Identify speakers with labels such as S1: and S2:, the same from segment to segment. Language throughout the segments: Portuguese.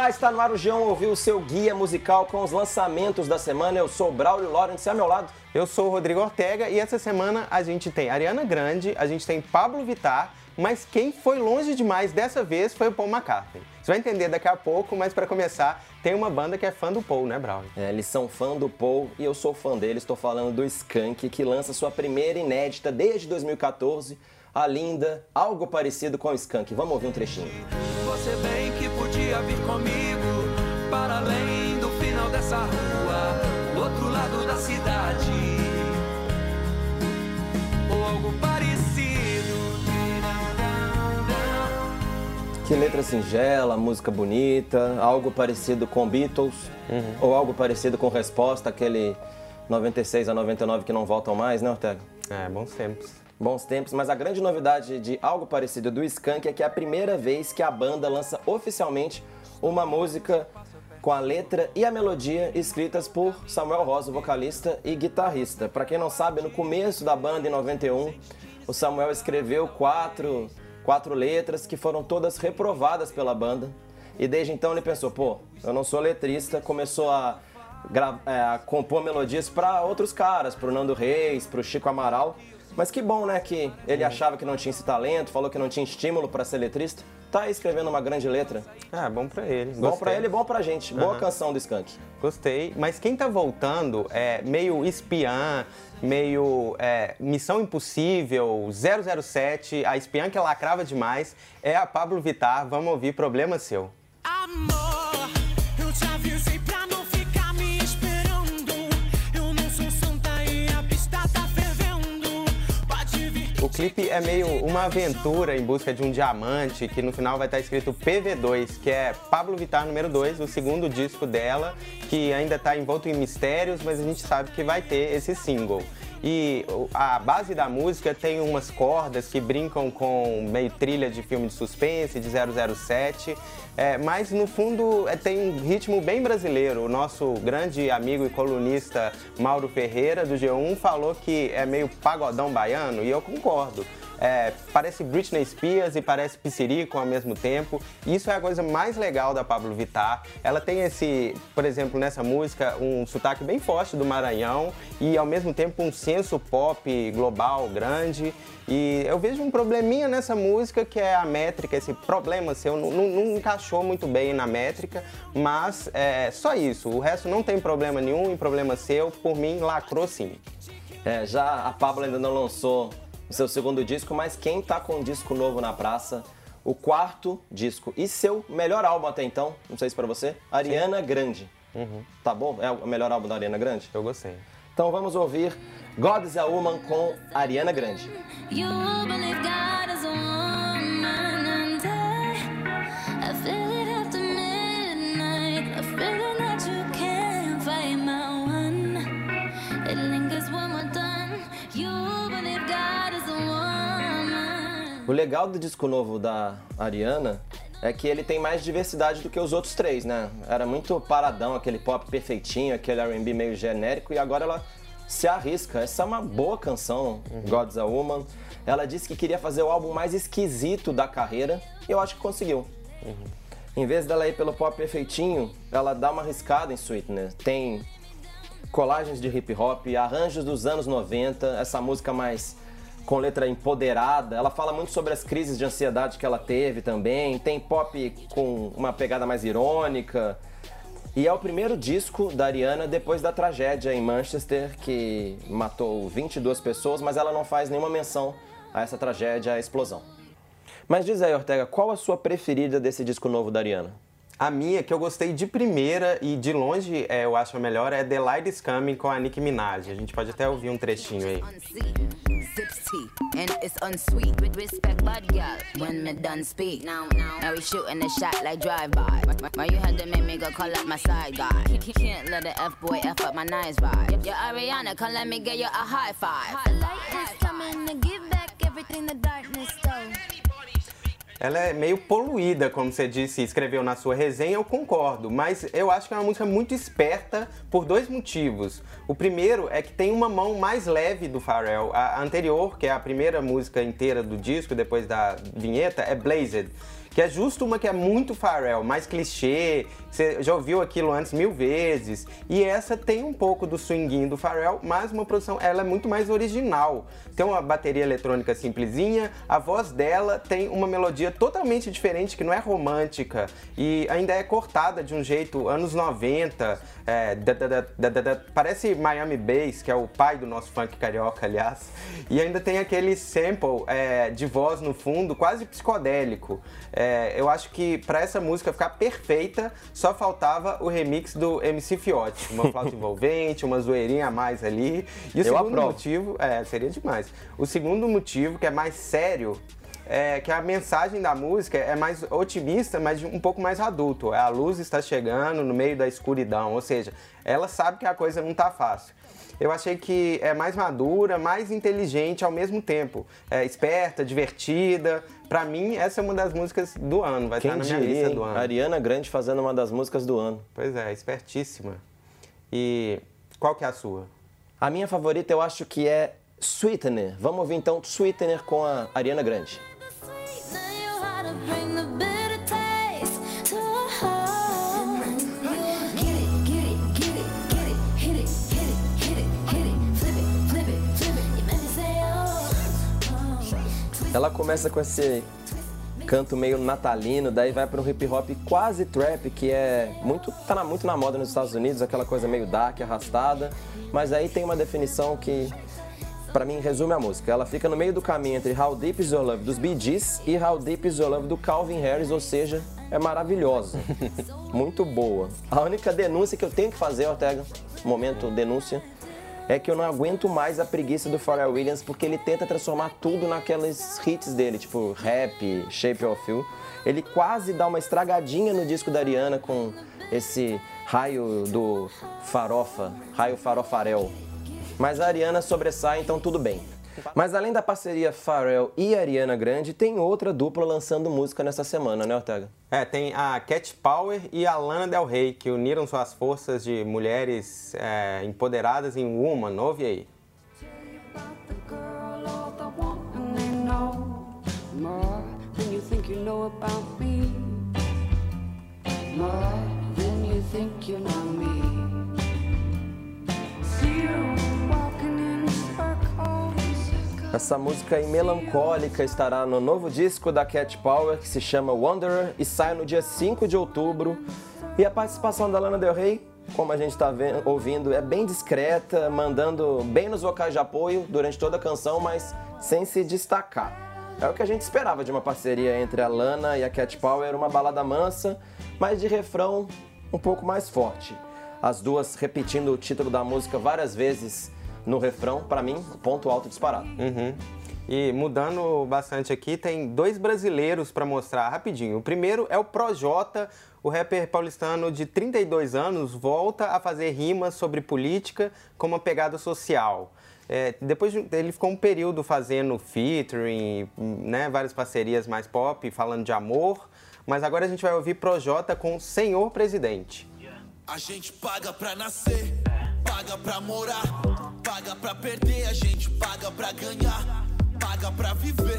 S1: Olá, está no ar o G1 ouvir o seu guia musical com os lançamentos da semana. Eu sou o Braulio Lawrence ao meu lado.
S2: Eu sou o Rodrigo Ortega e essa semana a gente tem Ariana Grande, a gente tem Pablo Vittar, mas quem foi longe demais dessa vez foi o Paul McCartney. Você vai entender daqui a pouco, mas para começar, tem uma banda que é fã do Paul, né, Braulio?
S1: É, eles são fã do Paul e eu sou fã dele. Estou falando do Skank, que lança sua primeira inédita desde 2014 a linda, algo parecido com o Skank. Vamos ouvir um trechinho.
S3: Você bem que podia vir comigo para além do final dessa rua, do outro lado da cidade. Ou algo parecido.
S1: Que letra singela, música bonita, algo parecido com Beatles, ou algo parecido com Resposta, aquele 96 a 99 que não voltam mais, né, Ortega?
S2: É, bons tempos.
S1: Bons tempos, mas a grande novidade de algo parecido do Skank é que é a primeira vez que a banda lança oficialmente uma música com a letra e a melodia escritas por Samuel Rosa, vocalista e guitarrista. Para quem não sabe, no começo da banda, em 91, o Samuel escreveu quatro, quatro letras que foram todas reprovadas pela banda. E desde então ele pensou, pô, eu não sou letrista, começou a, é, a compor melodias para outros caras, pro Nando Reis, pro Chico Amaral. Mas que bom, né, que ele achava que não tinha esse talento, falou que não tinha estímulo para ser letrista. Tá aí escrevendo uma grande letra.
S2: Ah, bom pra ele.
S1: Bom pra ele, bom pra gente. Boa canção do Skank.
S2: Gostei. Mas quem tá voltando é meio espiã, meio é, Missão Impossível, 007, a espiã que lacrava demais, é a Pablo Vittar. Vamos ouvir Problema Seu.
S4: Amor,
S2: clipe é meio uma aventura em busca de um diamante, que no final vai estar escrito PV2, que é Pablo Vittar número 2, o segundo disco dela, que ainda está envolto em mistérios, mas a gente sabe que vai ter esse single. E a base da música tem umas cordas que brincam com meio trilha de filme de suspense, de 007, é, mas no fundo é, tem um ritmo bem brasileiro. O nosso grande amigo e colunista Mauro Ferreira, do G1, falou que é meio pagodão baiano, e eu concordo. É, parece Britney Spears e parece Pissirico ao mesmo tempo. Isso é a coisa mais legal da Pablo Vittar. Ela tem esse, por exemplo, nessa música, um sotaque bem forte do Maranhão e ao mesmo tempo um senso pop global grande. E eu vejo um probleminha nessa música que é a métrica, esse problema seu, não, não- não encaixou muito bem na métrica, mas é só isso. O resto não tem problema nenhum e problema seu, por mim, lacrou sim.
S1: É, já a Pablo ainda não lançou o seu segundo disco, mas quem tá com um disco novo na praça, o quarto disco e seu melhor álbum até então, não sei se pra você, Ariana Grande. Tá bom? É o melhor álbum da Ariana Grande?
S2: Eu gostei.
S1: Então vamos ouvir God is a Woman com Ariana Grande.
S5: You believe God is a woman,
S1: legal do disco novo da Ariana é que ele tem mais diversidade do que os outros três, né? Era muito paradão, aquele pop perfeitinho, aquele R&B meio genérico, e agora ela se arrisca. Essa é uma boa canção, God's a Woman. Ela disse que queria fazer o álbum mais esquisito da carreira, e eu acho que conseguiu. Em vez dela ir pelo pop perfeitinho, ela dá uma arriscada em Sweetness. Tem colagens de hip hop, arranjos dos anos 90, essa música mais com letra empoderada. Ela fala muito sobre as crises de ansiedade que ela teve também. Tem pop com uma pegada mais irônica. E é o primeiro disco da Ariana depois da tragédia em Manchester, que matou 22 pessoas, mas ela não faz nenhuma menção a essa tragédia, a explosão. Mas diz aí, Ortega, qual a sua preferida desse disco novo da Ariana?
S2: A minha, que eu gostei de primeira e de longe é, eu acho a melhor, é The Light is Coming com a Nicki Minaj. A gente pode até ouvir um trechinho aí.
S6: and it's unsweet. With respect, bad girl, when me done speak. Now, now, now we shooting the shot like drive-by. Why you had to make me go call up my side guy? Can't let the F-boy F up my nice vibe. Ariana, come let me get you a high five.
S5: Light is coming to give back everything the darkness stole.
S2: Ela é meio poluída, como você disse, escreveu na sua resenha, eu concordo, mas eu acho que é uma música muito esperta por dois motivos. O primeiro é que tem uma mão mais leve do Pharrell. A anterior, que é a primeira música inteira do disco, depois da vinheta, é Blazed, que é justo uma que é muito Pharrell, mais clichê, você já ouviu aquilo antes mil vezes. E essa tem um pouco do swinguinho do Pharrell, mas uma produção, ela é muito mais original. Tem uma bateria eletrônica simplesinha, a voz dela tem uma melodia totalmente diferente, que não é romântica e ainda é cortada de um jeito anos 90, é, da, da, da, parece Miami Bass, que é o pai do nosso funk carioca, aliás. E ainda tem aquele sample é, de voz no fundo, quase psicodélico. É, eu acho que para essa música ficar perfeita, só faltava o remix do MC Fiote. Uma flauta envolvente, uma zoeirinha a mais ali. E o
S1: Eu
S2: segundo
S1: aprovo.
S2: motivo, é, seria demais. O segundo motivo, que é mais sério, é que a mensagem da música é mais otimista, mas um pouco mais adulto. A luz está chegando no meio da escuridão, ou seja, ela sabe que a coisa não tá fácil. Eu achei que é mais madura, mais inteligente ao mesmo tempo. É esperta, divertida. Pra mim, essa é uma das músicas do ano, vai
S1: Quem
S2: estar na minha
S1: diria,
S2: lista do ano.
S1: Ariana Grande fazendo uma das músicas do ano.
S2: Pois é, espertíssima. E qual que é a sua?
S1: A minha favorita eu acho que é Sweetener. Vamos ouvir então Sweetener com a Ariana Grande. Ela começa com esse canto meio natalino, daí vai para um hip hop quase trap, que é muito tá na- muito na moda nos Estados Unidos, aquela coisa meio dark, arrastada, mas aí tem uma definição que pra mim resume a música. Ela fica no meio do caminho entre How Deep Is Your Love dos Bee Gees e How Deep Is Your Love do Calvin Harris, ou seja, é maravilhosa. muito boa. A única denúncia que eu tenho que fazer, Ortega, momento denúncia, é que eu não aguento mais a preguiça do Pharrell Williams porque ele tenta transformar tudo naqueles hits dele, tipo rap, Shape of You. Ele quase dá uma estragadinha no disco da Ariana com esse raio do farofa, raio farofarel. Mas a Ariana sobressai, então tudo bem. Mas além da parceria Pharrell e Ariana Grande, tem outra dupla lançando música nessa semana, né, Ortega?
S2: É, tem a Cat Power e a Lana Del Rey, que uniram suas forças de mulheres é, empoderadas em Woman. Ouve aí.
S7: more than you think you know
S1: Essa música aí melancólica estará no novo disco da Cat Power, que se chama Wanderer, e sai no dia 5 de outubro. E a participação da Lana Del Rey, como a gente está ouvindo, é bem discreta, mandando bem nos vocais de apoio durante toda a canção, mas sem se destacar. É o que a gente esperava de uma parceria entre a Lana e a Cat Power, uma balada mansa, mas de refrão um pouco mais forte. As duas repetindo o título da música várias vezes no refrão, pra mim, ponto alto disparado.
S2: Uhum. E mudando bastante aqui, tem dois brasileiros para mostrar rapidinho. O primeiro é o Projota, o rapper paulistano de 32 anos, volta a fazer rimas sobre política com uma pegada social. É, depois de- ele ficou um período fazendo featuring, né, várias parcerias mais pop, falando de amor, mas agora a gente vai ouvir Projota com Senhor Presidente.
S8: A gente paga pra nascer, paga pra morar, paga pra perder, a gente paga pra ganhar, paga pra viver,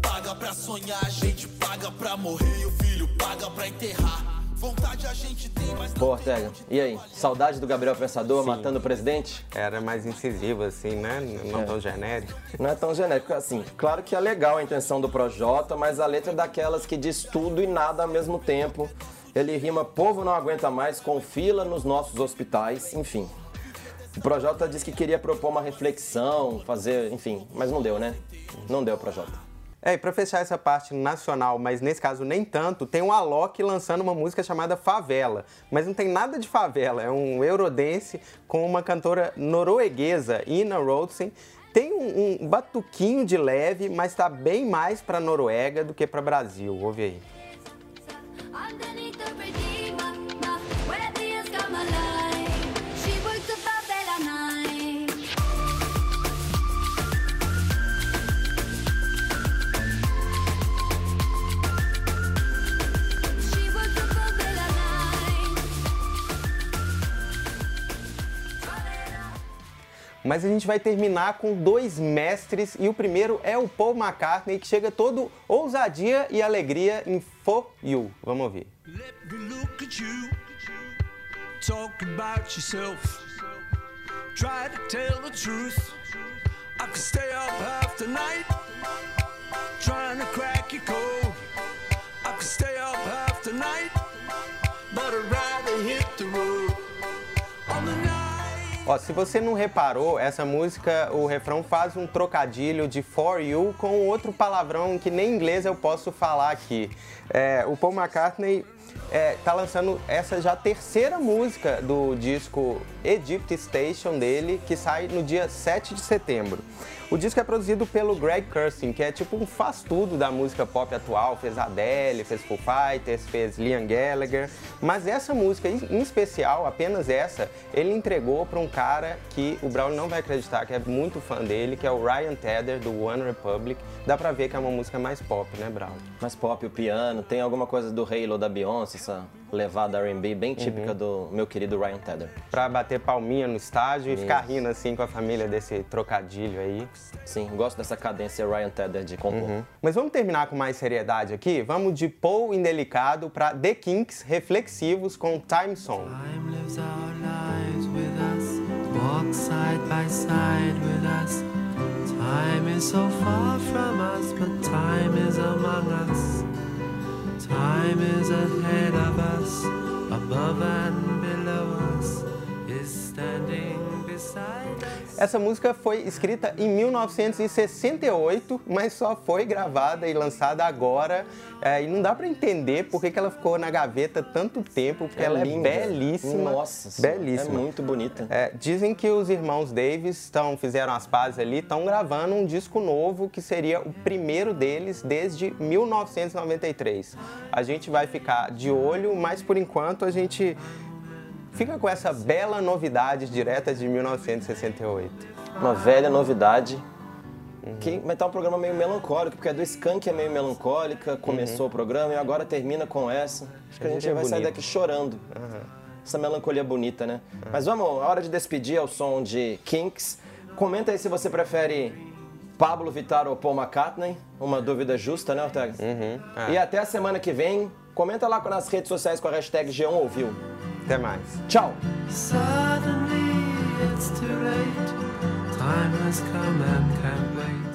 S8: paga pra sonhar, a gente paga pra morrer e o filho paga pra enterrar. Vontade a gente tem, mas tem
S1: Ortega, e aí? Saudade do Gabriel Pensador
S2: Sim.
S1: matando o presidente?
S2: Era mais incisivo assim, né? Não
S1: É.
S2: tão genérico.
S1: Não é tão genérico assim. Claro que é legal a intenção do Projota, mas a letra é daquelas que diz tudo e nada ao mesmo tempo. Ele rima povo não aguenta mais com fila nos nossos hospitais, enfim. O Projota disse que queria propor uma reflexão, fazer, enfim, mas não deu, né? Não deu, Projota.
S2: É, e pra fechar essa parte nacional, mas nesse caso nem tanto, tem o Alok lançando uma música chamada Favela. Mas não tem nada de favela, é um Eurodance com uma cantora norueguesa, Ina Roldsen. Tem um, um batuquinho de leve, mas tá bem mais pra Noruega do que pra Brasil. Ouve aí. Mas a gente vai terminar com dois mestres e o primeiro é o Paul McCartney, que chega todo ousadia e alegria em For You. Vamos ouvir.
S3: Let me look at you. Talk about yourself. Try to tell the truth. I could stay up half the night. Trying to crack your code. I could stay up half the night.
S2: Ó, se você não reparou, essa música, o refrão faz um trocadilho de For You com outro palavrão que nem em inglês eu posso falar aqui. É, o Paul McCartney é, tá lançando essa já terceira música do disco Egypt Station dele, que sai no dia 7 de setembro. O disco é produzido pelo Greg Kurstin, que é tipo um faz-tudo da música pop atual. Fez Adele, fez Foo Fighters, fez Liam Gallagher. Mas essa música, em especial, apenas essa, ele entregou para um cara que o Brown não vai acreditar, que é muito fã dele, que é o Ryan Tedder, do One Republic. Dá pra ver que é uma música mais pop, né, Brown?
S1: Mais pop, o piano, tem alguma coisa do Halo da Beyoncé, essa levada R&B bem típica do meu querido Ryan Tedder.
S2: Pra bater palminha no estádio e ficar rindo assim com a família desse trocadilho aí.
S1: Sim, gosto dessa cadência Ryan Tedder de compor.
S2: Mas vamos terminar com mais seriedade aqui? Vamos de Paul Indelicado pra The Kinks reflexivos com Time Song.
S3: Time lives our lives with us, walk side by side with us. Time is so far from us, but time is among us. Time is ahead of us, above and below us, is standing.
S2: Essa música foi escrita em 1968, mas só foi gravada e lançada agora. É, e não dá pra entender por que que ela ficou na gaveta tanto tempo, porque ela
S1: linda.
S2: é belíssima.
S1: Nossa,
S2: belíssima.
S1: é muito bonita.
S2: É, dizem que os irmãos Davis tão, fizeram as pazes ali, estão gravando um disco novo que seria o primeiro deles desde 1993. A gente vai ficar de olho, mas por enquanto a gente fica com essa bela novidade direta de 1968.
S1: Uma velha novidade. Que, mas tá um programa meio melancólico, porque a do Skank é meio melancólica, começou o programa e agora termina com essa. Acho que a
S2: A
S1: gente,
S2: gente é
S1: vai sair
S2: bonito.
S1: daqui chorando. Essa melancolia bonita, né? Mas vamos, a hora de despedir é o som de Kinks. Comenta aí se você prefere Pablo Vittar ou Paul McCartney. Uma dúvida justa, né, Ortega?
S2: é.
S1: E até a semana que vem. Comenta lá nas redes sociais com a hashtag G1 ouviu.
S2: Até mais.
S1: Tchau!
S3: Suddenly it's too late. Time has come and can't wait.